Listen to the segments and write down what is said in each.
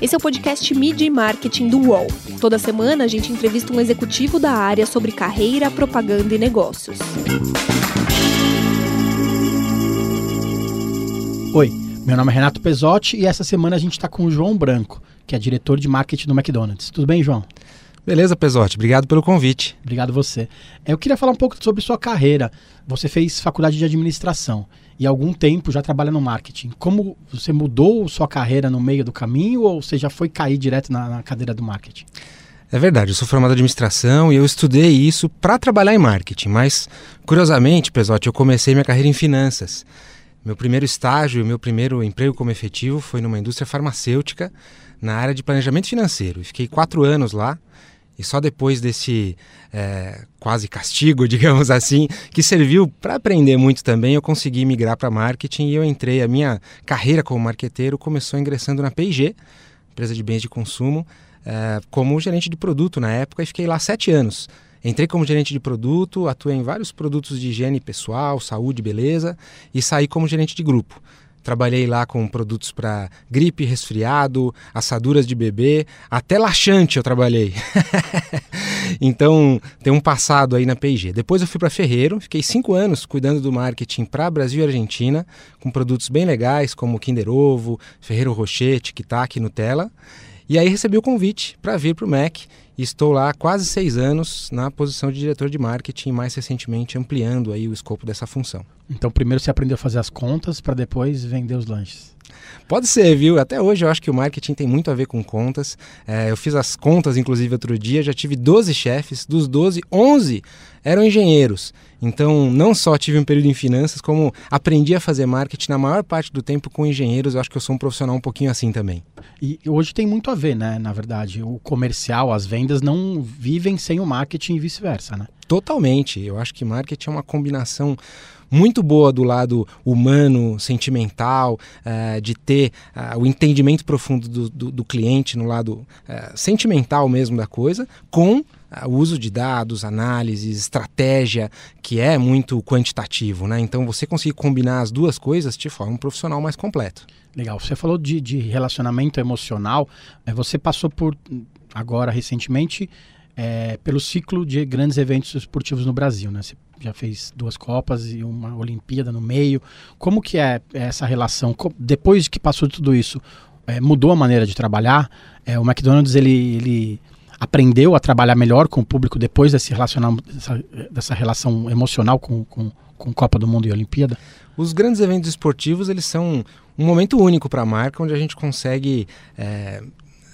Esse é o podcast Mídia e Marketing do UOL. Toda semana a gente entrevista um executivo da área sobre carreira, propaganda e negócios. Oi, meu nome é Renato Pesotti e essa semana a gente está com o João Branco, que é diretor de marketing do McDonald's. Tudo bem, João? Beleza, Pesotti. Obrigado pelo convite. Obrigado você. Eu queria falar um pouco sobre sua carreira. Você fez faculdade de administração e algum tempo já trabalha no marketing. Como você mudou sua carreira no meio do caminho ou você já foi cair direto na, na cadeira do marketing? É verdade, eu sou formado em administração e eu estudei isso para trabalhar em marketing, mas curiosamente, Pesotti, eu comecei minha carreira em finanças. Meu primeiro estágio, meu primeiro emprego como efetivo foi numa indústria farmacêutica na área de planejamento financeiro. fiquei quatro anos lá e só depois desse é, quase castigo, digamos assim, que serviu para aprender muito também, eu consegui migrar para marketing e eu entrei. A minha carreira como marqueteiro começou ingressando na P&G, empresa de bens de consumo, é, como gerente de produto na época e fiquei lá sete anos. Entrei como gerente de produto, atuei em vários produtos de higiene pessoal, saúde, beleza e saí como gerente de grupo. Trabalhei lá com produtos para gripe, resfriado, assaduras de bebê, até laxante eu trabalhei. então tem um passado aí na P&G. Depois eu fui para Ferreiro, fiquei cinco anos cuidando do marketing para Brasil e Argentina, com produtos bem legais como Kinder Ovo, Ferreiro Rocher, Tic Tac, Nutella. E aí recebi o convite para vir para o Mac estou lá há quase seis anos na posição de diretor de marketing, mais recentemente ampliando aí o escopo dessa função. Então primeiro você aprendeu a fazer as contas para depois vender os lanches. Pode ser, viu? Até hoje eu acho que o marketing tem muito a ver com contas. É, eu fiz as contas, inclusive, outro dia, já tive 12 chefes, dos 12, 11 eram engenheiros. Então, não só tive um período em finanças, como aprendi a fazer marketing na maior parte do tempo com engenheiros. Eu acho que eu sou um profissional um pouquinho assim também. E hoje tem muito a ver, né? Na verdade, o comercial, as vendas não vivem sem o marketing e vice-versa, né? Totalmente. Eu acho que marketing é uma combinação muito boa do lado humano, sentimental, uh, de ter uh, o entendimento profundo do, do, do cliente no lado uh, sentimental mesmo da coisa, com o uso de dados, análises, estratégia, que é muito quantitativo, né? Então você conseguir combinar as duas coisas te forma um profissional mais completo. Legal. Você falou de, de relacionamento emocional. Você passou por agora recentemente é, pelo ciclo de grandes eventos esportivos no Brasil, né? Você já fez duas Copas e uma Olimpíada no meio. Como que é essa relação? Depois que passou tudo isso, é, mudou a maneira de trabalhar? É, o McDonald's ele, ele aprendeu a trabalhar melhor com o público depois desse relacionar, dessa, dessa relação emocional com, com, com Copa do Mundo e Olimpíada? Os grandes eventos esportivos eles são um momento único para a marca, onde a gente consegue é,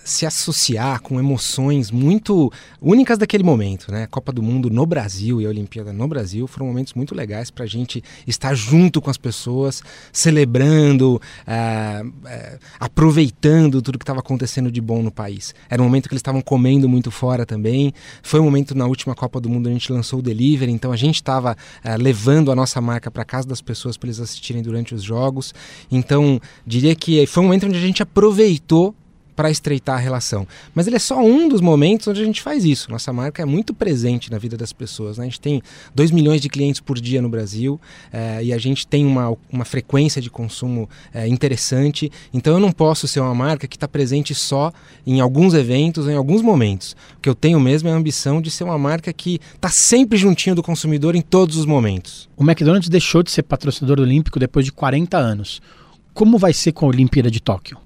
se associar com emoções muito únicas daquele momento, né? Copa do Mundo no Brasil e a Olimpíada no Brasil foram momentos muito legais para a gente estar junto com as pessoas, celebrando, é, é, aproveitando tudo que estava acontecendo de bom no país. Era um momento que eles estavam comendo muito fora também. Foi um momento na última Copa do Mundo a gente lançou o delivery, então a gente estava é, levando a nossa marca para casa das pessoas para eles assistirem durante os jogos. Então diria que foi um momento onde a gente aproveitou para estreitar a relação. Mas ele é só um dos momentos onde a gente faz isso. Nossa marca é muito presente na vida das pessoas. Né? A gente tem 2 milhões de clientes por dia no Brasil é, e a gente tem uma, uma frequência de consumo é, interessante. Então eu não posso ser uma marca que está presente só em alguns eventos, em alguns momentos. O que eu tenho mesmo é a ambição de ser uma marca que está sempre juntinho do consumidor em todos os momentos. O McDonald's deixou de ser patrocinador olímpico depois de 40 anos. Como vai ser com a Olimpíada de Tóquio?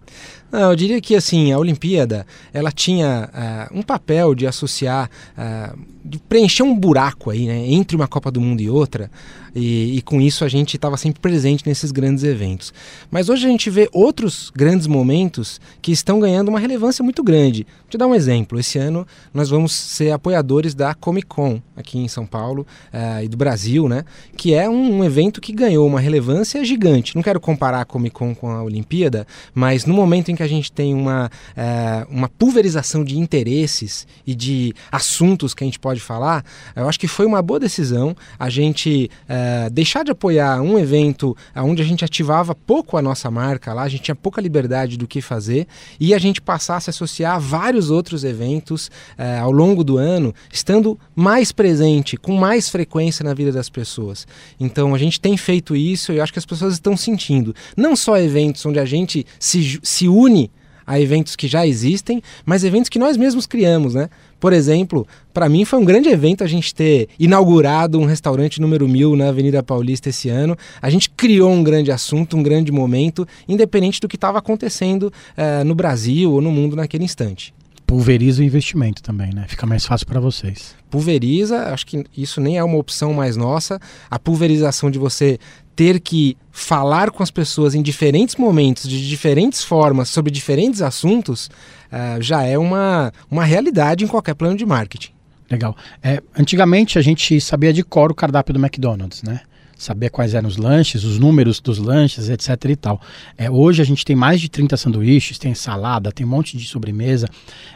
Não, eu diria que assim a Olimpíada ela tinha uh, um papel de associar, uh, de preencher um buraco aí, né, entre uma Copa do Mundo e outra, e, e com isso a gente estava sempre presente nesses grandes eventos. Mas hoje a gente vê outros grandes momentos que estão ganhando uma relevância muito grande. Vou te dar um exemplo. Esse ano nós vamos ser apoiadores da Comic Con aqui em São Paulo uh, e do Brasil, né, que é um, um evento que ganhou uma relevância gigante. Não quero comparar a Comic Con com a Olimpíada, mas no momento em que a gente tem uma, é, uma pulverização de interesses e de assuntos que a gente pode falar, eu acho que foi uma boa decisão a gente é, deixar de apoiar um evento onde a gente ativava pouco a nossa marca lá, a gente tinha pouca liberdade do que fazer, e a gente passar a se associar a vários outros eventos é, ao longo do ano, estando mais presente, com mais frequência na vida das pessoas. Então a gente tem feito isso e eu acho que as pessoas estão sentindo. Não só eventos onde a gente se, se une a eventos que já existem, mas eventos que nós mesmos criamos, né? Por exemplo, para mim foi um grande evento a gente ter inaugurado um restaurante número mil na Avenida Paulista esse ano. A gente criou um grande assunto, um grande momento, independente do que estava acontecendo eh, no Brasil ou no mundo naquele instante pulveriza o investimento também, né? Fica mais fácil para vocês. Pulveriza, acho que isso nem é uma opção mais nossa. A pulverização de você ter que falar com as pessoas em diferentes momentos, de diferentes formas, sobre diferentes assuntos, uh, já é uma, uma realidade em qualquer plano de marketing. Legal. É, antigamente a gente sabia de cor o cardápio do McDonald's, né? saber quais eram os lanches, os números dos lanches, etc e tal. É, hoje a gente tem mais de 30 sanduíches, tem salada, tem um monte de sobremesa.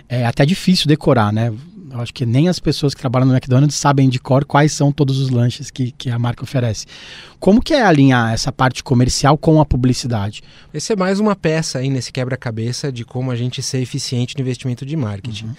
É até difícil decorar, né? Eu acho que nem as pessoas que trabalham no McDonald's sabem de cor quais são todos os lanches que, que a marca oferece. Como que é alinhar essa parte comercial com a publicidade? Esse é mais uma peça aí nesse quebra-cabeça de como a gente ser eficiente no investimento de marketing. Uhum.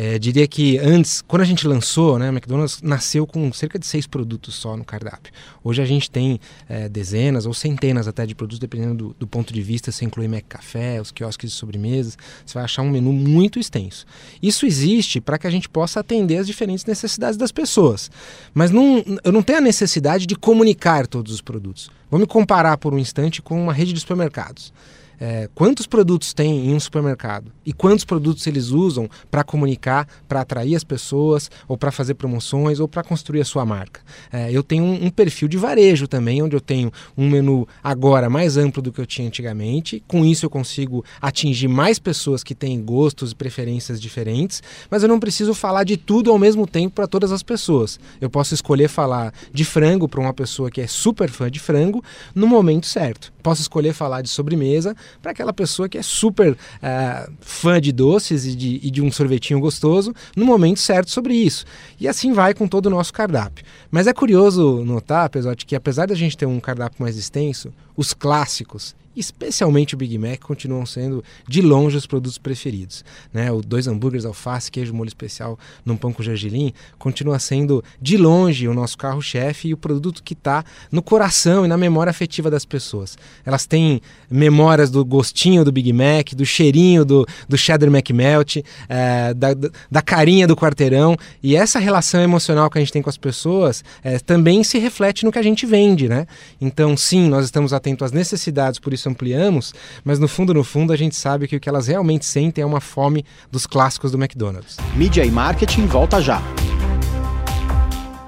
É, diria que antes, quando a gente lançou, né, McDonald's nasceu com cerca de seis produtos só no cardápio. Hoje a gente tem é, dezenas ou centenas até de produtos, dependendo do, do ponto de vista. Você inclui Café, os quiosques de sobremesas, você vai achar um menu muito extenso. Isso existe para que a gente possa atender as diferentes necessidades das pessoas. Mas não, eu não tenho a necessidade de comunicar todos os produtos. Vamos comparar por um instante com uma rede de supermercados é, quantos produtos tem em um supermercado e quantos produtos eles usam para comunicar, para atrair as pessoas, ou para fazer promoções, ou para construir a sua marca. É, eu tenho um, um, perfil de varejo também, onde eu tenho um menu agora mais amplo do que eu tinha antigamente. Com isso eu consigo atingir mais pessoas que têm gostos e preferências diferentes, mas eu não preciso falar de tudo ao mesmo tempo para todas as pessoas. Eu posso escolher falar de frango para uma pessoa que é super fã de frango no momento certo. Posso escolher falar de sobremesa para aquela pessoa que é super uh, fã de doces e de, e de um sorvetinho gostoso no momento certo sobre isso. E assim vai com todo o nosso cardápio. Mas é curioso notar, Pesote, que apesar da gente ter um cardápio mais extenso, os clássicos especialmente o Big Mac, continuam sendo de longe os produtos preferidos. Né? O dois hambúrgueres, alface, queijo, molho especial num pão com gergelim continua sendo de longe o nosso carro-chefe e o produto que está no coração e na memória afetiva das pessoas. Elas têm memórias do gostinho do Big Mac, do cheirinho do, do cheddar McMelt, é, da, da carinha do quarteirão e essa relação emocional que a gente tem com as pessoas é, também se reflete no que a gente vende, né? Então, sim, nós estamos atentos às necessidades, por isso ampliamos, mas no fundo, no fundo, a gente sabe que o que elas realmente sentem é uma fome dos clássicos do McDonald's. Mídia e marketing volta já.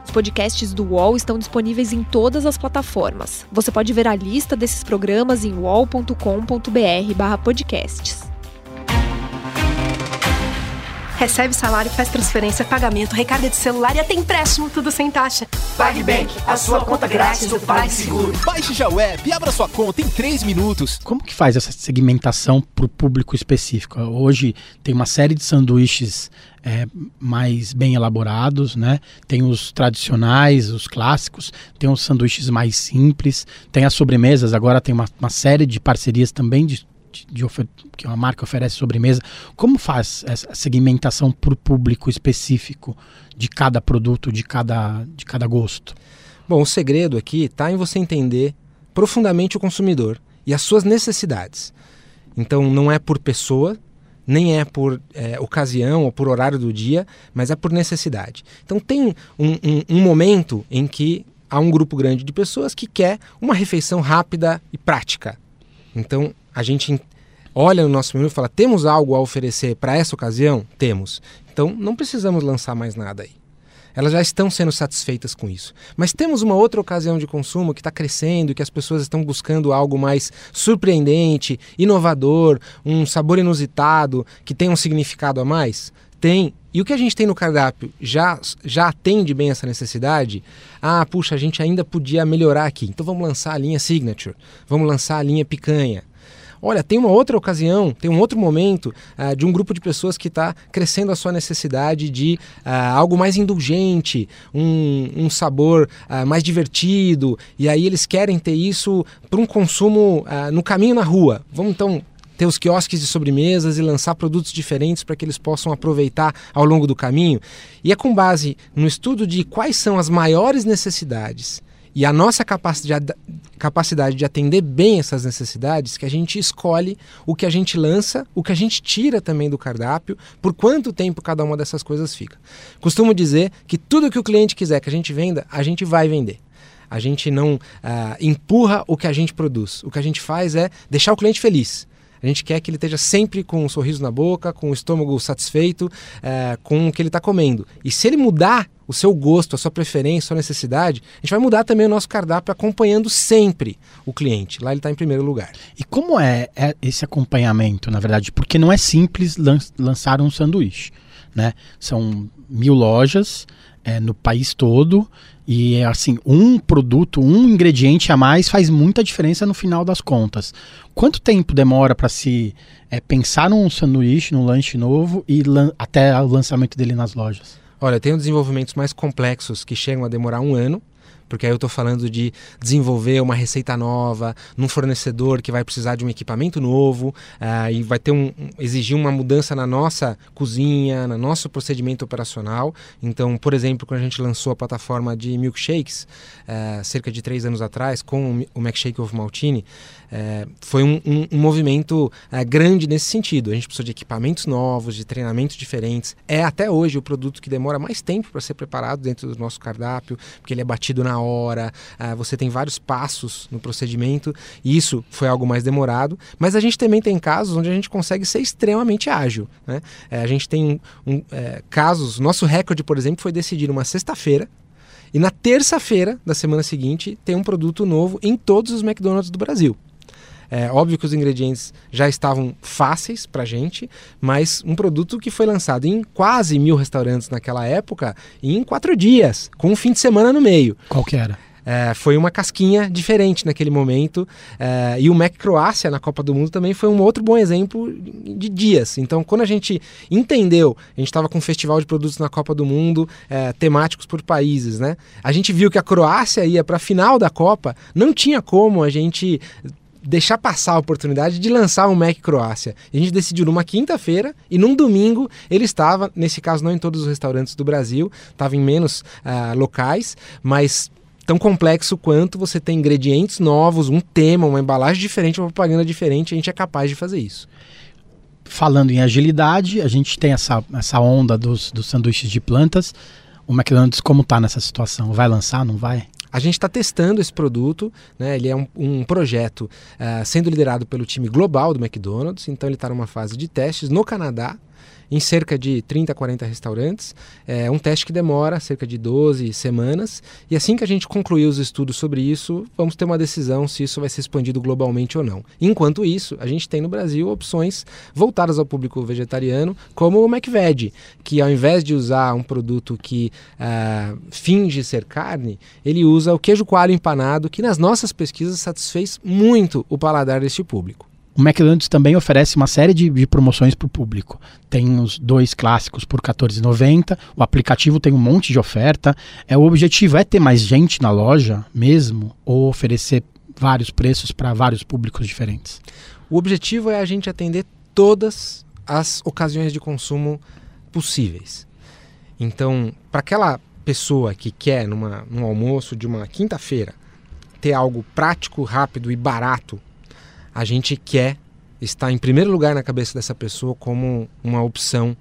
Os podcasts do UOL estão disponíveis em todas as plataformas. Você pode ver a lista desses programas em wall.com.br/podcasts. Recebe salário, faz transferência, pagamento, recarga de celular e até empréstimo, tudo sem taxa. PagBank, a sua conta grátis do PagSeguro. Baixe já o app e abra sua conta em 3 minutos. Como que faz essa segmentação para o público específico? Hoje tem uma série de sanduíches é, mais bem elaborados, né? Tem os tradicionais, os clássicos, tem os sanduíches mais simples, tem as sobremesas, agora tem uma, uma série de parcerias também de de, que uma marca oferece sobremesa, como faz essa segmentação para o público específico de cada produto, de cada, de cada gosto? Bom, o segredo aqui está em você entender profundamente o consumidor e as suas necessidades. Então, não é por pessoa, nem é por é, ocasião ou por horário do dia, mas é por necessidade. Então, tem um, um, um momento em que há um grupo grande de pessoas que quer uma refeição rápida e prática. Então, a gente olha no nosso menu e fala: temos algo a oferecer para essa ocasião? Temos. Então não precisamos lançar mais nada aí. Elas já estão sendo satisfeitas com isso. Mas temos uma outra ocasião de consumo que está crescendo, que as pessoas estão buscando algo mais surpreendente, inovador, um sabor inusitado, que tem um significado a mais? Tem. E o que a gente tem no cardápio já, já atende bem essa necessidade? Ah, puxa, a gente ainda podia melhorar aqui. Então vamos lançar a linha Signature, vamos lançar a linha Picanha, Olha, tem uma outra ocasião, tem um outro momento uh, de um grupo de pessoas que está crescendo a sua necessidade de uh, algo mais indulgente, um, um sabor uh, mais divertido, e aí eles querem ter isso para um consumo no caminho na rua. Vamos então ter os quiosques de sobremesas e lançar produtos diferentes para que eles possam aproveitar ao longo do caminho. E é com base no estudo de quais são as maiores necessidades e a nossa capacidade, de atender bem essas necessidades que a gente escolhe o que a gente lança, o que a gente tira também do cardápio, por quanto tempo cada uma dessas coisas fica. Costumo dizer que tudo que o cliente quiser que a gente venda, a gente vai vender. A gente não uh, empurra o que a gente produz. O que a gente faz é deixar o cliente feliz. A gente quer que ele esteja sempre com um sorriso na boca, com o estômago satisfeito, uh, com o que ele está comendo. E se ele mudar o seu gosto, a sua preferência, a sua necessidade, a gente vai mudar também o nosso cardápio acompanhando sempre o cliente. Lá ele está em primeiro lugar. E como é, é, esse acompanhamento, na verdade? Porque não é simples lan lançar um sanduíche. Né? São mil lojas é, no país todo e assim, um produto, um ingrediente a mais faz muita diferença no final das contas. Quanto tempo demora para se é, pensar num sanduíche, num lanche novo e até o lançamento dele nas lojas? Olha, tem desenvolvimentos mais complexos que chegam a demorar um ano, porque aí eu estou falando de desenvolver uma receita nova num fornecedor que vai precisar de um equipamento novo uh, e vai ter um, exigir uma mudança na nossa cozinha, no nosso procedimento operacional. Então, por exemplo, quando a gente lançou a plataforma de milkshakes, uh, cerca de três anos atrás, com o Milkshake of Maltini, uh, foi um, um, um movimento grande nesse sentido. A gente precisou de equipamentos novos, de treinamentos diferentes. É até hoje o produto que demora mais tempo para ser preparado dentro do nosso cardápio, porque ele é batido na hora, uh, você tem vários passos no procedimento, e isso foi algo mais demorado, mas a gente também tem casos onde a gente consegue ser extremamente ágil. Né? Uh, a gente tem um, uh, casos, nosso recorde, por exemplo, foi decidir uma sexta-feira, e na terça-feira da semana seguinte tem um produto novo em todos os McDonald's do Brasil. É óbvio que os ingredientes já estavam fáceis para gente, mas um produto que foi lançado em quase mil restaurantes naquela época em quatro dias, com um fim de semana no meio. Qual que era? É, foi uma casquinha diferente naquele momento. É, e o Mac Croácia na Copa do Mundo também foi um outro bom exemplo de dias. Então, quando a gente entendeu, a gente estava com um festival de produtos na Copa do Mundo, é, temáticos por países, né? A gente viu que a Croácia ia para a final da Copa, não tinha como a gente deixar passar a oportunidade de lançar um Mac Croácia. a gente decidiu numa quinta-feira e num domingo ele estava, nesse caso não em todos os restaurantes do Brasil, estava em menos uh, locais, mas tão complexo quanto você tem ingredientes novos, um tema, uma embalagem diferente, uma propaganda diferente, a gente é capaz de fazer isso. Falando em agilidade, a gente tem essa, essa onda dos, dos sanduíches de plantas. O McDonald's como está nessa situação? Vai lançar, não vai? A gente está testando esse produto, né? ele é um, um projeto uh, sendo liderado pelo time global do McDonald's, então ele está numa fase de testes no Canadá, em cerca de 30 a 40 restaurantes. É um teste que demora cerca de 12 semanas. E assim que a gente concluir os estudos sobre isso, vamos ter uma decisão se isso vai ser expandido globalmente ou não. Enquanto isso, a gente tem no Brasil opções voltadas ao público vegetariano, como o McVeg, que ao invés de usar um produto que uh, finge ser carne, ele usa o queijo coalho empanado, que nas nossas pesquisas satisfez muito o paladar deste público. O McDonald's também oferece uma série de, de promoções para o público. Tem os dois clássicos por R$14,90. O aplicativo tem um monte de oferta. É, o objetivo é ter mais gente na loja mesmo ou oferecer vários preços para vários públicos diferentes? O objetivo é a gente atender todas as ocasiões de consumo possíveis. Então, para aquela pessoa que quer, numa, num almoço de uma quinta-feira, ter algo prático, rápido e barato a gente quer estar em primeiro lugar na cabeça dessa pessoa como uma opção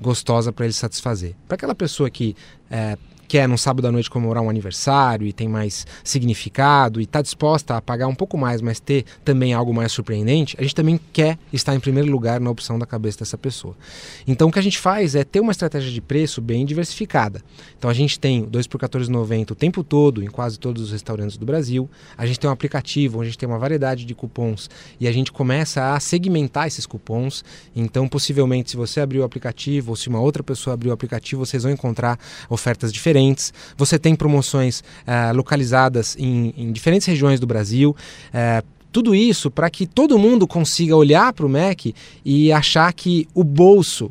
gostosa para ele satisfazer. Para aquela pessoa que é, quer num sábado à noite comemorar um aniversário e tem mais significado e está disposta a pagar um pouco mais, mas ter também algo mais surpreendente, a gente também quer estar em primeiro lugar na opção da cabeça dessa pessoa. Então o que a gente faz é ter uma estratégia de preço bem diversificada. Então a gente tem 2 por 14,90 o tempo todo em quase todos os restaurantes do Brasil. A gente tem um aplicativo onde a gente tem uma variedade de cupons e a gente começa a segmentar esses cupons. Então possivelmente se você abrir o aplicativo ou se uma outra pessoa abrir o aplicativo, vocês vão encontrar ofertas diferentes diferentes. Você tem promoções uh, localizadas em, em, diferentes regiões do Brasil. Uh, tudo isso para que todo mundo consiga olhar para o Mac e achar que o bolso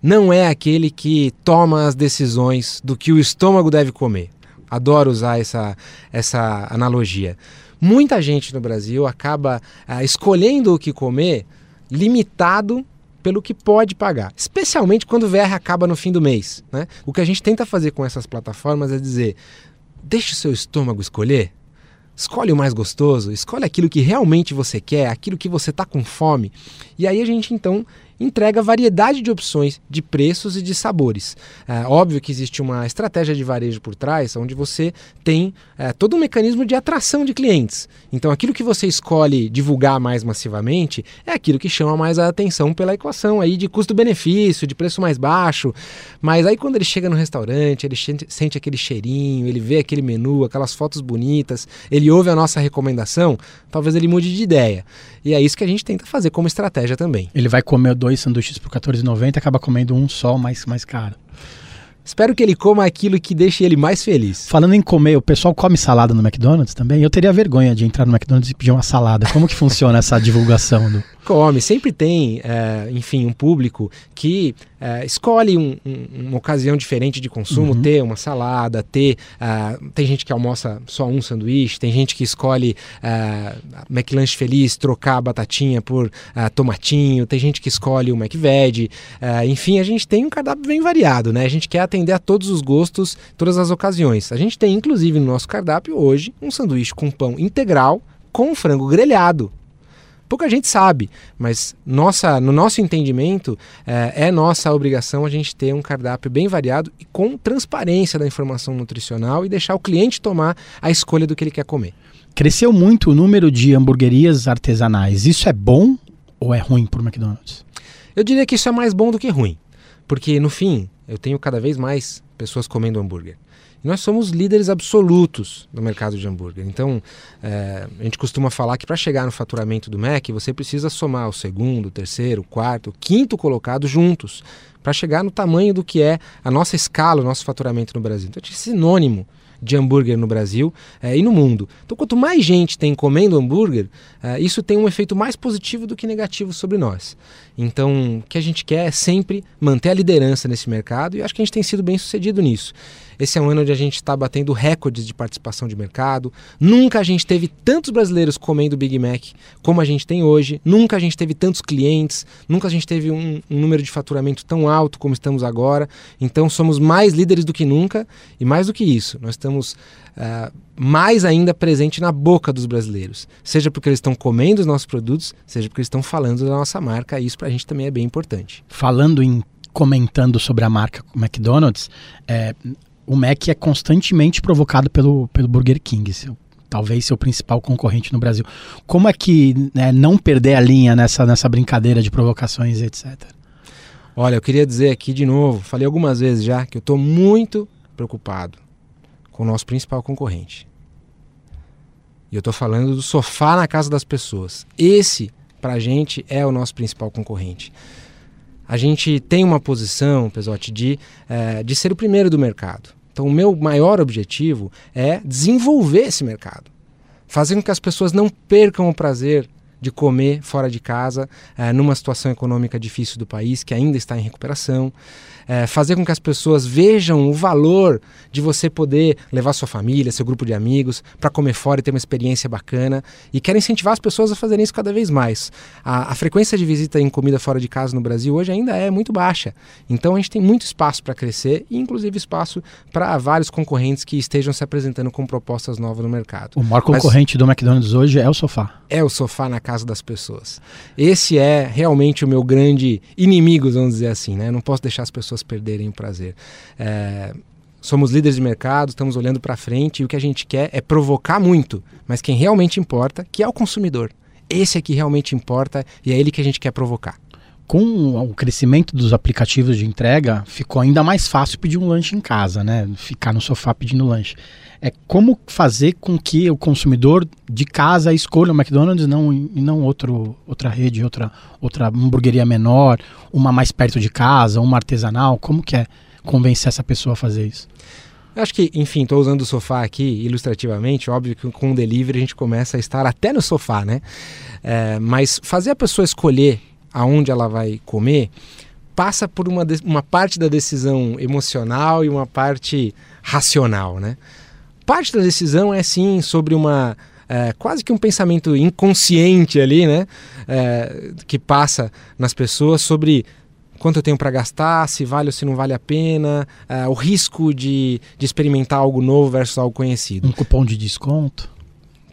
não é aquele que toma as decisões do que o estômago deve comer. Adoro usar essa, essa analogia. Muita gente no Brasil acaba uh, escolhendo o que comer limitado pelo que pode pagar, especialmente quando o VR acaba no fim do mês. Né? O que a gente tenta fazer com essas plataformas é dizer: deixe o seu estômago escolher. Escolhe o mais gostoso, escolhe aquilo que realmente você quer, aquilo que você está com fome. E aí a gente então entrega variedade de opções de preços e de sabores. É óbvio que existe uma estratégia de varejo por trás, onde você tem é, todo um mecanismo de atração de clientes. Então, aquilo que você escolhe divulgar mais massivamente é aquilo que chama mais a atenção pela equação aí de custo-benefício, de preço mais baixo. Mas aí, quando ele chega no restaurante, ele sente aquele cheirinho, ele vê aquele menu, aquelas fotos bonitas, ele ouve a nossa recomendação, talvez ele mude de ideia. E é isso que a gente tenta fazer como estratégia também. Ele vai comer dois sanduíches por R$14,90 e acaba comendo um só mais, mais caro. Espero que ele coma aquilo que deixe ele mais feliz. Falando em comer, o pessoal come salada no McDonald's também? Eu teria vergonha de entrar no McDonald's e pedir uma salada. Como que funciona essa divulgação? Do... Come. Sempre tem, é, enfim, um público que é, escolhe um, um, uma ocasião diferente de consumo, uhum. ter uma salada, ter. Uh, tem gente que almoça só um sanduíche, tem gente que escolhe uh, McLanche Feliz, trocar batatinha por uh, tomatinho, tem gente que escolhe o McVeg. Uh, enfim, a gente tem um cardápio bem variado, né? A gente quer atender a todos os gostos, todas as ocasiões. A gente tem, inclusive, no nosso cardápio hoje, um sanduíche com pão integral com frango grelhado. Pouca gente sabe, mas nossa, no nosso entendimento, é, é, nossa obrigação a gente ter um cardápio bem variado e com transparência da informação nutricional e deixar o cliente tomar a escolha do que ele quer comer. Cresceu muito o número de hamburguerias artesanais. Isso é bom ou é ruim para o McDonald's? Eu diria que isso é mais bom do que ruim, porque no fim eu tenho cada vez mais pessoas comendo hambúrguer nós somos líderes absolutos no mercado de hambúrguer. Então, é, a gente costuma falar que para chegar no faturamento do Mac, você precisa somar o segundo, o terceiro, o quarto, o quinto colocado juntos, para chegar no tamanho do que é a nossa escala, o nosso faturamento no Brasil. Então, é sinônimo de hambúrguer no Brasil é, e no mundo. Então, quanto mais gente tem comendo hambúrguer, é, isso tem um efeito mais positivo do que negativo sobre nós. Então, o que a gente quer é sempre manter a liderança nesse mercado e acho que a gente tem sido bem sucedido nisso. Esse é um ano onde a gente está batendo recordes de participação de mercado. Nunca a gente teve tantos brasileiros comendo Big Mac como a gente tem hoje. Nunca a gente teve tantos clientes. Nunca a gente teve um, um número de faturamento tão alto como estamos agora. Então somos mais líderes do que nunca. E mais do que isso, nós estamos uh, mais ainda presente na boca dos brasileiros. Seja porque eles estão comendo os nossos produtos, seja porque eles estão falando da nossa marca. E isso para a gente também é bem importante. Falando em comentando sobre a marca McDonald's, é, o Mac é constantemente provocado pelo, pelo Burger King, seu, talvez seu principal concorrente no Brasil. Como é que né, não perder a linha nessa, nessa brincadeira de provocações, etc? Olha, eu queria dizer aqui de novo, falei algumas vezes já, que eu estou muito preocupado com o nosso principal concorrente. E eu estou falando do sofá na casa das pessoas. Esse, para a gente, é o nosso principal concorrente a gente tem uma posição, Pesote, de, é, de ser o primeiro do mercado. Então, o meu maior objetivo é desenvolver esse mercado, fazer com que as pessoas não percam o prazer de comer fora de casa, é, numa situação econômica difícil do país, que ainda está em recuperação. É, fazer com que as pessoas vejam o valor de você poder levar sua família, seu grupo de amigos, para comer fora e ter uma experiência bacana. E quero incentivar as pessoas a fazerem isso cada vez mais. A, a frequência de visita em comida fora de casa no Brasil hoje ainda é muito baixa. Então a gente tem muito espaço para crescer e, inclusive, espaço para vários concorrentes que estejam se apresentando com propostas novas no mercado. O maior concorrente Mas, do McDonald's hoje é o sofá. É o sofá na casa das pessoas. Esse é realmente o meu grande inimigo, vamos dizer assim, né? não posso deixar as pessoas perderem o prazer. É, somos líderes de mercado, estamos olhando para frente e o que a gente quer é provocar muito, mas quem realmente importa, que é o consumidor. Esse é que realmente importa e é ele que a gente quer provocar. Com o crescimento dos aplicativos de entrega, ficou ainda mais fácil pedir um lanche em casa, né? Ficar no sofá pedindo lanche é como fazer com que o consumidor de casa escolha o McDonald's não, e não outro, outra rede, outra, outra hamburgueria menor, uma mais perto de casa, uma artesanal. Como que é convencer essa pessoa a fazer isso? Eu acho que, enfim, estou usando o sofá aqui ilustrativamente. Óbvio que com o delivery a gente começa a estar até no sofá, né? É, mas fazer a pessoa escolher aonde ela vai comer passa por uma, uma parte da decisão emocional e uma parte racional, né? parte da decisão é sim sobre uma é, quase que um pensamento inconsciente ali, né? É, que passa nas pessoas sobre quanto eu tenho para gastar, se vale ou se não vale a pena, uh, o risco de, de experimentar algo novo versus algo conhecido. Um cupom de desconto?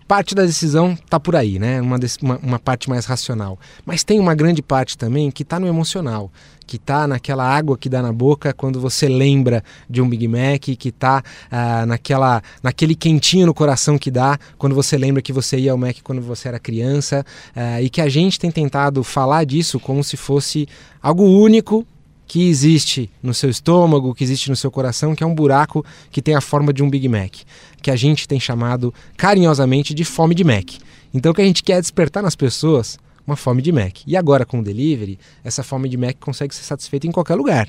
Parte da decisão está por aí, né? Uma, uma, uma, parte mais racional. Mas tem uma grande parte também que está no emocional, que está naquela água que dá na boca quando você lembra de um Big Mac, que está ah, naquela, naquele quentinho no coração que dá quando você lembra que você ia ao Mac quando você era criança, ah, e que a gente tem tentado falar disso como se fosse algo único que existe no seu estômago, que existe no seu coração, que é um buraco que tem a forma de um Big Mac, que a gente tem chamado carinhosamente de fome de Mac. Então o que a gente quer é despertar nas pessoas uma fome de Mac. E agora com o delivery, essa fome de Mac consegue ser satisfeita em qualquer lugar.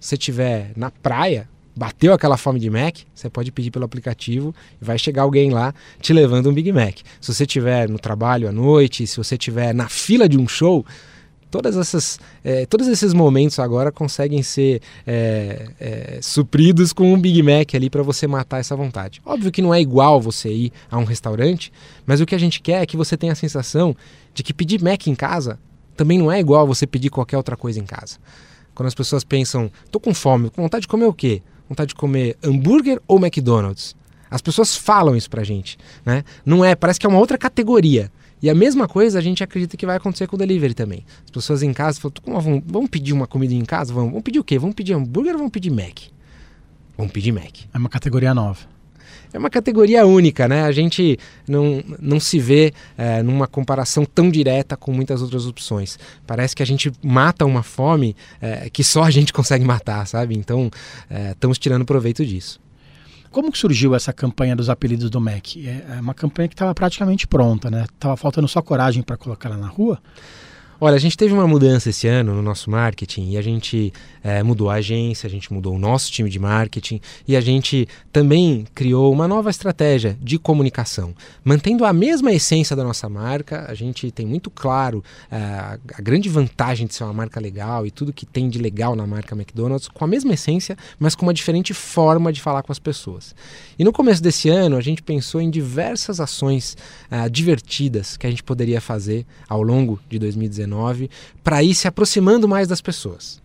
Se você estiver na praia, bateu aquela fome de Mac, você pode pedir pelo aplicativo e vai chegar alguém lá te levando um Big Mac. Se você estiver no trabalho à noite, se você estiver na fila de um show, todas essas, é, todos esses momentos agora conseguem ser é, é, supridos com um Big Mac ali para você matar essa vontade. Óbvio que não é igual você ir a um restaurante, mas o que a gente quer é que você tenha a sensação de que pedir Mac em casa também não é igual você pedir qualquer outra coisa em casa. Quando as pessoas pensam, tô com fome, com vontade de comer o quê? Vontade de comer hambúrguer ou McDonald's? As pessoas falam isso pra gente, né? Não é, parece que é uma outra categoria. E a mesma coisa a gente acredita que vai acontecer com o delivery também. As pessoas em casa falam, vamos pedir uma comida em casa? Vamos, vamos pedir o quê? Vamos pedir hambúrguer ou vamos pedir Mac? Vamos pedir Mac. É uma categoria nova. É uma categoria única, né? A gente não, não se vê é, numa comparação tão direta com muitas outras opções. Parece que a gente mata uma fome é, que só a gente consegue matar, sabe? Então, é, estamos tirando proveito disso. Como que surgiu essa campanha dos apelidos do Mac? É, é uma campanha que estava praticamente pronta, né? Tava faltando só coragem para colocar ela na rua. Olha, a gente teve uma mudança esse ano no nosso marketing e a gente é, mudou a agência, a gente mudou o nosso time de marketing e a gente também criou uma nova estratégia de comunicação. Mantendo a mesma essência da nossa marca, a gente tem muito claro é, a grande vantagem de ser uma marca legal e tudo que tem de legal na marca McDonald's, com a mesma essência, mas com uma diferente forma de falar com as pessoas. E no começo desse ano, a gente pensou em diversas ações é, divertidas que a gente poderia fazer ao longo de 2019 para ir se aproximando mais das pessoas.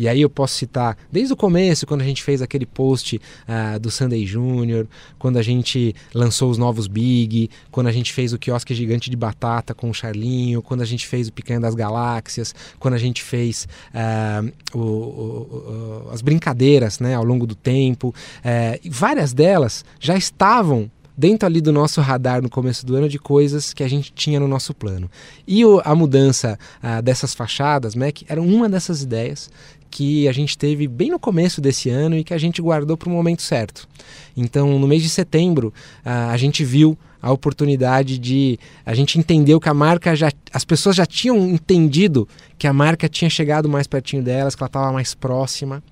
E aí eu posso citar desde o começo, quando a gente fez aquele post uh, do Sunday Júnior, quando a gente lançou os novos Big, quando a gente fez o quiosque gigante de batata com o Charlinho, quando a gente fez o Picanha das Galáxias, quando a gente fez uh, o, o, o, as brincadeiras né, ao longo do tempo. Uh, várias delas já estavam dentro ali do nosso radar no começo do ano de coisas que a gente tinha no nosso plano. E o, a mudança ah, dessas fachadas, Mac, era uma dessas ideias que a gente teve bem no começo desse ano e que a gente guardou para o momento certo. Então, no mês de setembro, ah, a gente viu a oportunidade de a gente entendeu que a marca já as pessoas já tinham entendido que a marca tinha chegado mais pertinho delas, que ela estava mais próxima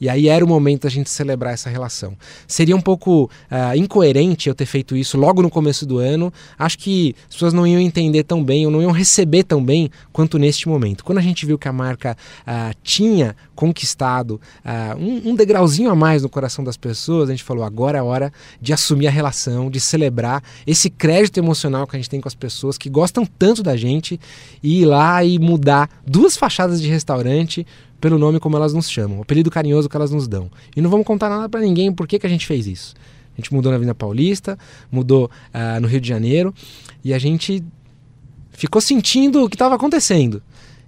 e aí era o momento da gente celebrar essa relação. Seria um pouco uh, incoerente eu ter feito isso logo no começo do ano. Acho que as pessoas não iam entender tão bem, ou não iam receber tão bem quanto neste momento. Quando a gente viu que a marca uh, tinha conquistado uh, um, um degrauzinho a mais no coração das pessoas, a gente falou: agora é hora de assumir a relação, de celebrar esse crédito emocional que a gente tem com as pessoas que gostam tanto da gente e ir lá e mudar duas fachadas de restaurante pelo nome como elas nos chamam, o apelido carinhoso que elas nos dão. E não vamos contar nada para ninguém por que, que a gente fez isso. A gente mudou na Avenida Paulista, mudou uh, no Rio de Janeiro e a gente ficou sentindo o que estava acontecendo.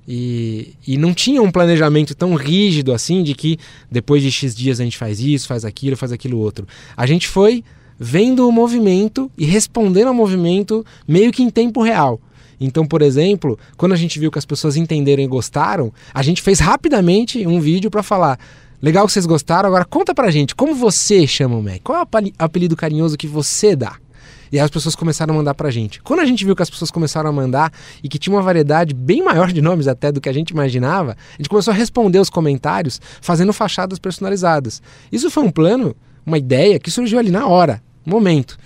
E, e não tinha um planejamento tão rígido assim de que depois de X dias a gente faz isso, faz aquilo, faz aquilo outro. A gente foi vendo o movimento e respondendo ao movimento meio que em tempo real. Então, por exemplo, quando a gente viu que as pessoas entenderam e gostaram, a gente fez rapidamente um vídeo para falar. Legal que vocês gostaram, agora conta pra gente como você chama o Mac. Qual é o apelido carinhoso que você dá? E aí as pessoas começaram a mandar pra gente. Quando a gente viu que as pessoas começaram a mandar e que tinha uma variedade bem maior de nomes até do que a gente imaginava, a gente começou a responder os comentários fazendo fachadas personalizadas. Isso foi um plano, uma ideia que surgiu ali na hora, momento.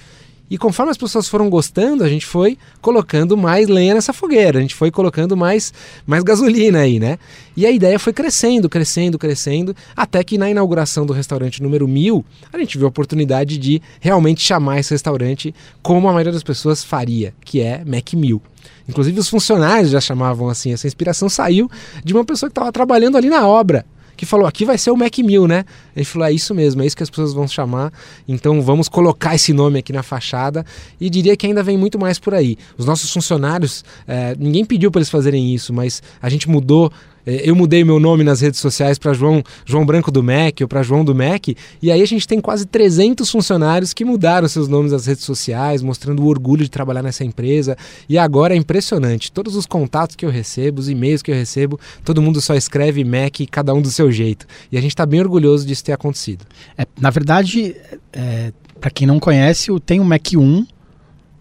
E conforme as pessoas foram gostando, a gente foi colocando mais lenha nessa fogueira, a gente foi colocando mais, mais gasolina aí, né? E a ideia foi crescendo, crescendo, crescendo, até que na inauguração do restaurante número 1000, a gente viu a oportunidade de realmente chamar esse restaurante como a maioria das pessoas faria, que é Mac 1000. Inclusive os funcionários já chamavam assim, essa inspiração saiu de uma pessoa que estava trabalhando ali na obra que falou: aqui vai ser o Mac 1000, né? Ele falou: é isso mesmo, é isso que as pessoas vão chamar, então vamos colocar esse nome aqui na fachada. E diria que ainda vem muito mais por aí. Os nossos funcionários, é, ninguém pediu para eles fazerem isso, mas a gente mudou eu mudei meu nome nas redes sociais para João, João Branco do MEC ou para João do MEC, e aí a gente tem quase 300 funcionários que mudaram seus nomes nas redes sociais, mostrando o orgulho de trabalhar nessa empresa. E agora é impressionante, todos os contatos que eu recebo, os e-mails que eu recebo, todo mundo só escreve MEC, cada um do seu jeito. E a gente está bem orgulhoso disso ter acontecido. É, na verdade, é, para quem não conhece, tem o MEC 1,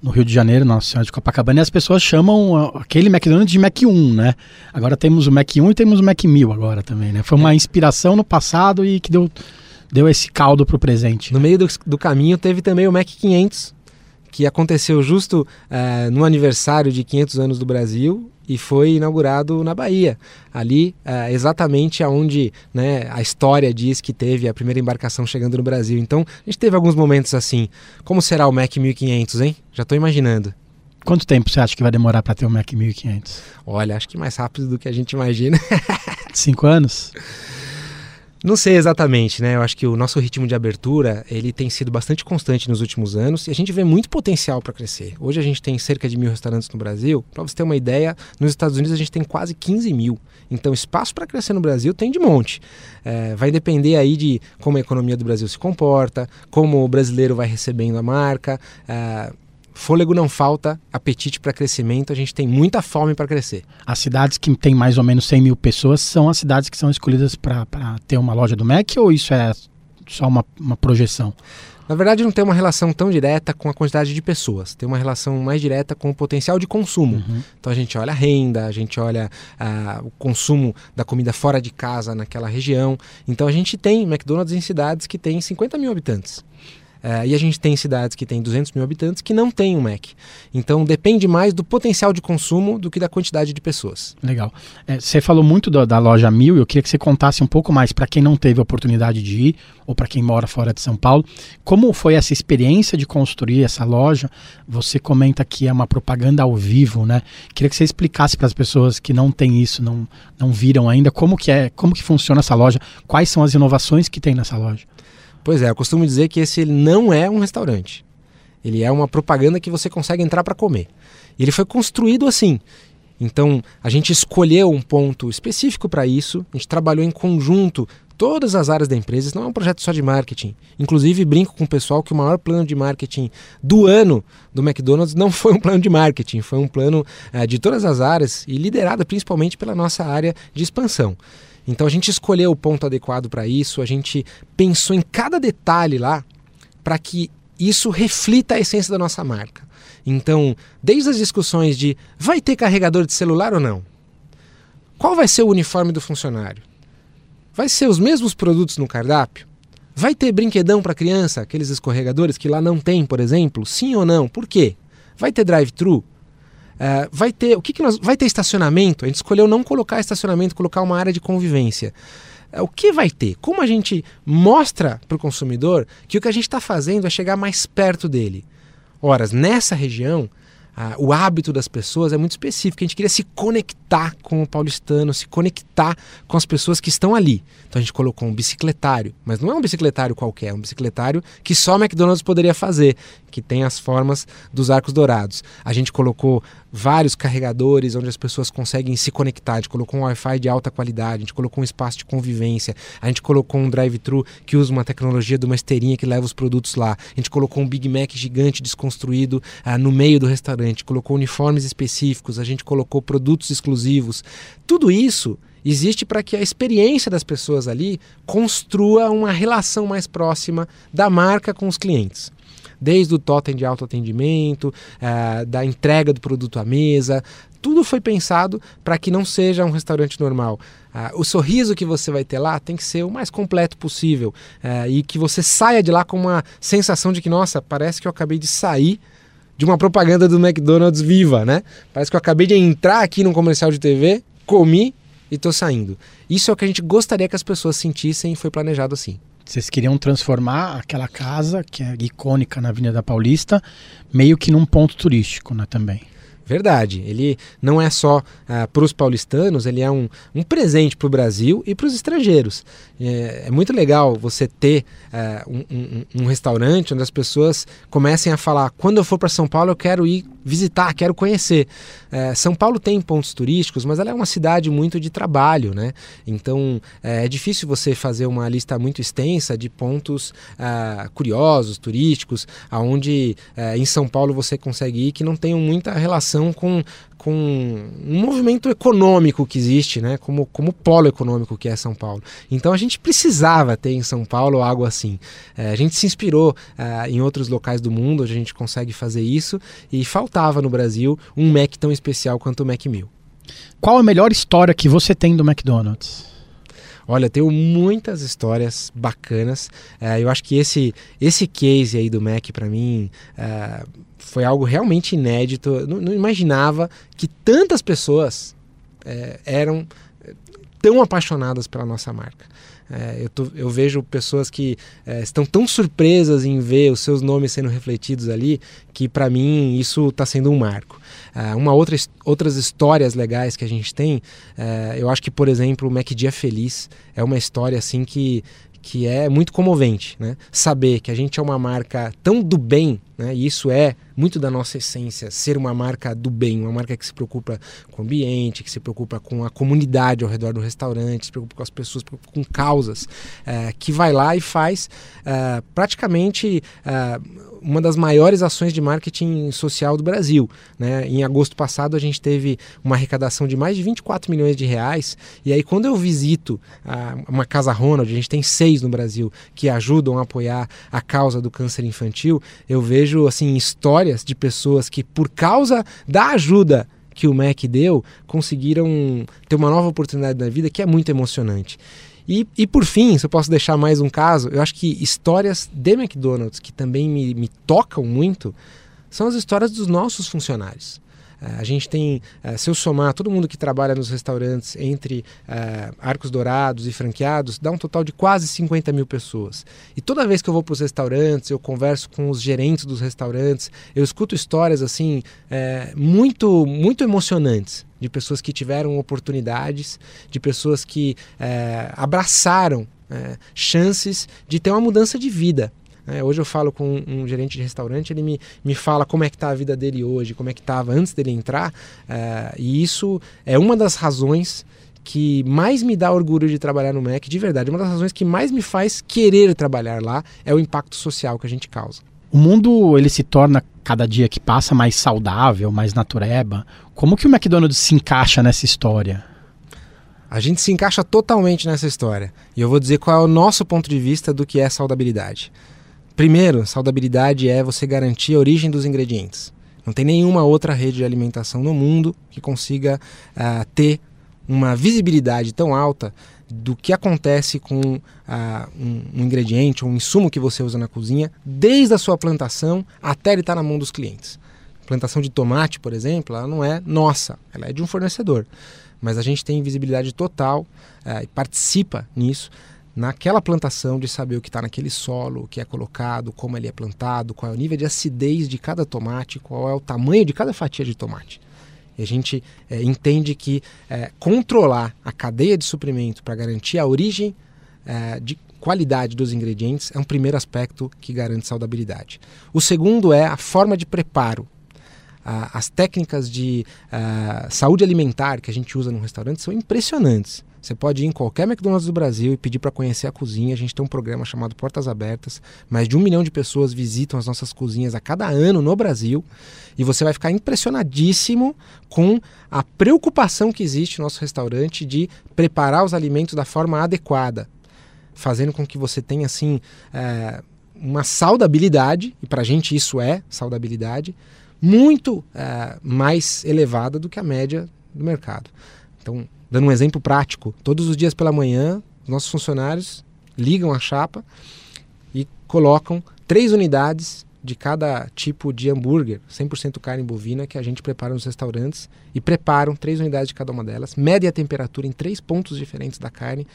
no Rio de Janeiro, Nossa Senhora de Copacabana, e as pessoas chamam aquele McDonald's de Mac 1, né? Agora temos o Mac 1 e temos o Mac 1000 agora também, né? Foi uma é. inspiração no passado e que deu, deu esse caldo pro presente. No meio do, do caminho teve também o Mac 500, que aconteceu justo uh, no aniversário de 500 anos do Brasil e foi inaugurado na Bahia, ali é, exatamente aonde né, a história diz que teve a primeira embarcação chegando no Brasil. Então a gente teve alguns momentos assim. Como será o Mac 1500, hein? Já estou imaginando. Quanto tempo você acha que vai demorar para ter o Mac 1500? Olha, acho que mais rápido do que a gente imagina. Cinco anos? Não sei exatamente, né? Eu acho que o nosso ritmo de abertura ele tem sido bastante constante nos últimos anos e a gente vê muito potencial para crescer. Hoje a gente tem cerca de mil restaurantes no Brasil. Para você ter uma ideia, nos Estados Unidos a gente tem quase 15 mil. Então espaço para crescer no Brasil tem de monte. É, vai depender aí de como a economia do Brasil se comporta, como o brasileiro vai recebendo a marca. É, Fôlego não falta, apetite para crescimento, a gente tem muita fome para crescer. As cidades que têm mais ou menos 100 mil pessoas são as cidades que são escolhidas para ter uma loja do Mac ou isso é só uma, uma projeção? Na verdade, não tem uma relação tão direta com a quantidade de pessoas, tem uma relação mais direta com o potencial de consumo. Uhum. Então a gente olha a renda, a gente olha ah, o consumo da comida fora de casa naquela região. Então a gente tem McDonald's em cidades que têm 50 mil habitantes. Uh, e a gente tem cidades que têm 200 mil habitantes que não têm um Mac. Então depende mais do potencial de consumo do que da quantidade de pessoas. Legal. É, você falou muito do, da loja Mil, eu queria que você contasse um pouco mais para quem não teve a oportunidade de ir ou para quem mora fora de São Paulo. Como foi essa experiência de construir essa loja? Você comenta que é uma propaganda ao vivo, né? Queria que você explicasse para as pessoas que não têm isso, não, não viram ainda, como que é, como que funciona essa loja, quais são as inovações que tem nessa loja. Pois é, eu costumo dizer que esse não é um restaurante. Ele é uma propaganda que você consegue entrar para comer. E ele foi construído assim. Então, a gente escolheu um ponto específico para isso, a gente trabalhou em conjunto todas as áreas da empresa, não é um projeto só de marketing. Inclusive, brinco com o pessoal que o maior plano de marketing do ano do McDonald's não foi um plano de marketing, foi um plano é, de todas as áreas e liderado principalmente pela nossa área de expansão. Então a gente escolheu o ponto adequado para isso, a gente pensou em cada detalhe lá para que isso reflita a essência da nossa marca. Então, desde as discussões de vai ter carregador de celular ou não? Qual vai ser o uniforme do funcionário? Vai ser os mesmos produtos no cardápio? Vai ter brinquedão para criança, aqueles escorregadores que lá não tem, por exemplo? Sim ou não? Por quê? Vai ter drive-thru? Uh, vai ter o que, que nós vai ter estacionamento? A gente escolheu não colocar estacionamento, colocar uma área de convivência. Uh, o que vai ter? Como a gente mostra para o consumidor que o que a gente está fazendo é chegar mais perto dele? Ora, nessa região o hábito das pessoas é muito específico. A gente queria se conectar com o paulistano, se conectar com as pessoas que estão ali. Então a gente colocou um bicicletário, mas não é um bicicletário qualquer, é um bicicletário que só McDonald's poderia fazer, que tem as formas dos arcos dourados. A gente colocou vários carregadores onde as pessoas conseguem se conectar. A gente colocou um Wi-Fi de alta qualidade, a gente colocou um espaço de convivência, a gente colocou um drive-thru que usa uma tecnologia de uma esteirinha que leva os produtos lá. A gente colocou um Big Mac gigante desconstruído ah, no meio do restaurante, colocou uniformes específicos, a gente colocou produtos exclusivos. Tudo isso existe para que a experiência das pessoas ali construa uma relação mais próxima da marca com os clientes desde o totem de autoatendimento, uh, da entrega do produto à mesa, tudo foi pensado para que não seja um restaurante normal. Ah, o sorriso que você vai ter lá tem que ser o mais completo possível ah, e que você saia de lá com uma sensação de que, nossa, parece que eu acabei de sair de uma propaganda do McDonald's viva, né? Parece que eu acabei de entrar aqui num comercial de TV, comi e estou saindo. Isso é o que a gente gostaria que as pessoas sentissem e foi planejado assim. Vocês queriam transformar aquela casa, que é icônica na Avenida Paulista, meio que num ponto turístico, né, também. Verdade. Ele não é só ah, para os paulistanos, ele é um, um presente para o Brasil e para os estrangeiros. É, é, muito legal você ter ah, um, um, um, restaurante onde as pessoas comecem a falar: quando eu for para São Paulo, eu quero ir visitar, quero conhecer. É, São Paulo tem pontos turísticos, mas ela é uma cidade muito de trabalho, né? Então é, é difícil você fazer uma lista muito extensa de pontos ah, curiosos, turísticos, aonde é, em São Paulo você consegue ir que não tenham muita relação relação com, com um movimento econômico que existe, né? como, como polo econômico que é São Paulo. Então a gente precisava ter em São Paulo algo assim. É, a gente se inspirou é, em outros locais do mundo onde a gente consegue fazer isso e faltava no Brasil um Mac tão especial quanto o Mac 1000. Qual a melhor história que você tem do McDonald's? Olha, tenho muitas histórias bacanas. É, eu acho que esse, esse case aí do Mac, para mim, é, foi algo realmente inédito. Não, não imaginava que tantas pessoas é, eram é, tão apaixonadas pela nossa marca. É, eu, tô, eu, vejo pessoas que é, estão tão surpresas em ver os seus nomes sendo refletidos ali que para mim isso está sendo um marco. Uh, uma outra, outras histórias legais que a gente tem, eu acho que, por exemplo, o Mac Dia Feliz é uma história assim que, que é muito comovente, né? Saber que a gente é uma marca tão do bem, né? E isso é muito da nossa essência, ser uma marca do bem, uma marca que se preocupa com o ambiente, que se preocupa com a comunidade ao redor do restaurante, se preocupa com as pessoas, se preocupa com causas, é, que vai lá e faz é, praticamente é, uma das maiores ações de marketing social do Brasil. Né? Em agosto passado a gente teve uma arrecadação de mais de 24 milhões de reais e aí quando eu visito a, uma casa Ronald, a gente tem seis no Brasil que ajudam a apoiar a causa do câncer infantil, eu vejo assim histórias de pessoas que por causa da ajuda que o MEC deu, conseguiram ter uma nova oportunidade na vida que é muito emocionante. E, e por fim, se eu posso deixar mais um caso, eu acho que histórias de McDonald's que também me, me tocam muito são as histórias dos nossos funcionários. Uh, a gente tem, uh, se eu somar todo mundo que trabalha nos restaurantes entre uh, Arcos Dourados e franqueados, dá um total de quase 50 mil pessoas. E toda vez que eu vou para os restaurantes, eu converso com os gerentes dos restaurantes, eu escuto histórias assim muito, muito emocionantes de pessoas que tiveram oportunidades, de pessoas que é, abraçaram é, chances de ter uma mudança de vida. É, hoje eu falo com um, gerente de restaurante, ele me, me fala como é que está a vida dele hoje, como é que estava antes dele entrar, é, e isso é uma das razões que mais me dá orgulho de trabalhar no MEC, de verdade, uma das razões que mais me faz querer trabalhar lá é o impacto social que a gente causa. O mundo ele se torna cada dia que passa mais saudável, mais natureba. Como que o McDonald's se encaixa nessa história? A gente se encaixa totalmente nessa história. E eu vou dizer qual é o nosso ponto de vista do que é saudabilidade. Primeiro, saudabilidade é você garantir a origem dos ingredientes. Não tem nenhuma outra rede de alimentação no mundo que consiga uh, ter uma visibilidade tão alta do que acontece com uh, um, um, ingrediente um insumo que você usa na cozinha, desde a sua plantação até ele estar na mão dos clientes. plantação de tomate, por exemplo, ela não é nossa, ela é de um fornecedor. Mas a gente tem visibilidade total uh, e participa nisso naquela plantação de saber o que está naquele solo, o que é colocado, como ele é plantado, qual é o nível de acidez de cada tomate, qual é o tamanho de cada fatia de tomate. E a gente é, entende que é, controlar a cadeia de suprimento para garantir a origem é, de qualidade dos ingredientes é um primeiro aspecto que garante saudabilidade. O segundo é a forma de preparo. as técnicas de saúde alimentar que a gente usa no restaurante são impressionantes. Você pode ir em qualquer McDonald's do Brasil e pedir para conhecer a cozinha. A gente tem um programa chamado Portas Abertas. Mais de um milhão de pessoas visitam as nossas cozinhas a cada ano no Brasil. E você vai ficar impressionadíssimo com a preocupação que existe no nosso restaurante de preparar os alimentos da forma adequada, fazendo com que você tenha assim é, uma saudabilidade, e para a gente isso é saudabilidade, muito é, mais elevada do que a média do mercado. Então, dando um exemplo prático, todos os dias pela manhã, nossos funcionários ligam a chapa e colocam três unidades de cada tipo de hambúrguer, 100% carne bovina, que a gente prepara nos restaurantes e preparam três unidades de cada uma delas, medem a temperatura em três pontos diferentes da carne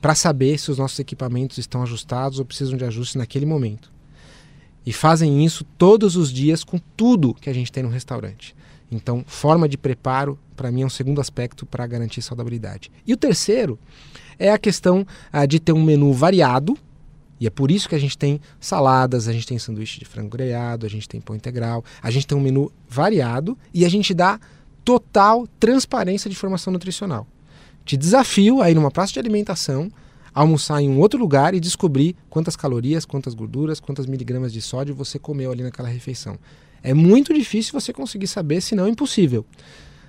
para saber se os nossos equipamentos estão ajustados ou precisam de ajuste naquele momento. E fazem isso todos os dias com tudo que a gente tem no restaurante. Então, forma de preparo, para mim, é um segundo aspecto para garantir saudabilidade. E o terceiro é a questão ah, de ter um menu variado, e é por isso que a gente tem saladas, a gente tem sanduíche de frango grelhado, a gente tem pão integral, a gente tem um menu variado e a gente dá total transparência de informação nutricional. Te desafio a ir numa praça de alimentação, almoçar em um outro lugar e descobrir quantas calorias, quantas gorduras, quantas miligramas de sódio você comeu ali naquela refeição. É muito difícil você conseguir saber, se não impossível.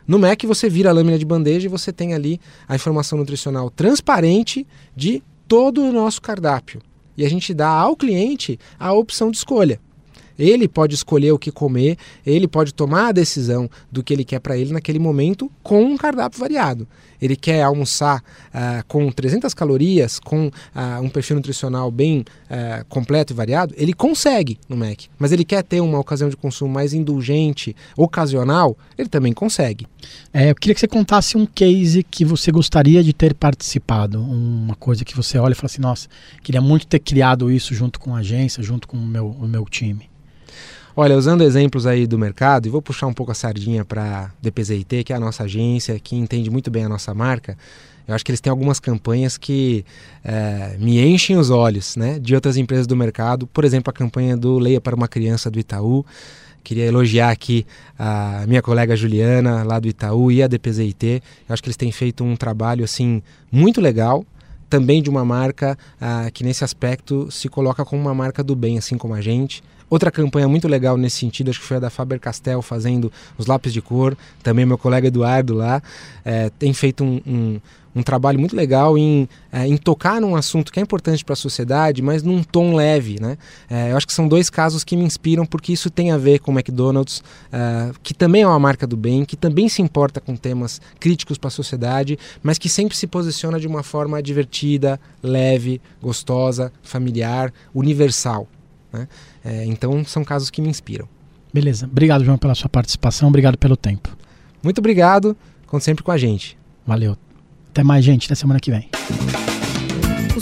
No Mac você vira a lâmina de bandeja e você tem ali a informação nutricional transparente de todo o nosso cardápio e a gente dá ao cliente a opção de escolha. Ele pode escolher o que comer, ele pode tomar a decisão do que ele quer para ele naquele momento com um cardápio variado. Ele quer almoçar uh, com 300 calorias, com uh, um perfil nutricional bem uh, completo e variado, ele consegue no Mac. Mas ele quer ter uma ocasião de consumo mais indulgente, ocasional, ele também consegue. É, eu queria que você contasse um case que você gostaria de ter participado, uma coisa que você olha e fala assim, nossa, queria muito ter criado isso junto com a agência, junto com o meu, o meu time. Olha, usando exemplos aí do mercado, e vou puxar um pouco a sardinha para DPZIT, que é a nossa agência, que entende muito bem a nossa marca, eu acho que eles têm algumas campanhas que é, me enchem os olhos né, de outras empresas do mercado. Por exemplo, a campanha do Leia para uma Criança do Itaú. Queria elogiar aqui a minha colega Juliana, lá do Itaú, e a DPZIT. Eu acho que eles têm feito um trabalho assim muito legal também de uma marca ah, que nesse aspecto se coloca como uma marca do bem, assim como a gente. Outra campanha muito legal nesse sentido, acho que foi a da Faber-Castell fazendo os lápis de cor. Também meu colega Eduardo lá é, tem feito um, um, um, trabalho muito legal em, é, em tocar num assunto que é importante para a sociedade, mas num tom leve. Né? É, eu acho que são dois casos que me inspiram porque isso tem a ver com o McDonald's, é, que também é uma marca do bem, que também se importa com temas críticos para a sociedade, mas que sempre se posiciona de uma forma divertida, leve, gostosa, familiar, universal. Né? É, então são casos que me inspiram. Beleza. Obrigado, João, pela sua participação. Obrigado pelo tempo. Muito obrigado. Conte sempre com a gente. Valeu. Até mais, gente. Até semana que vem.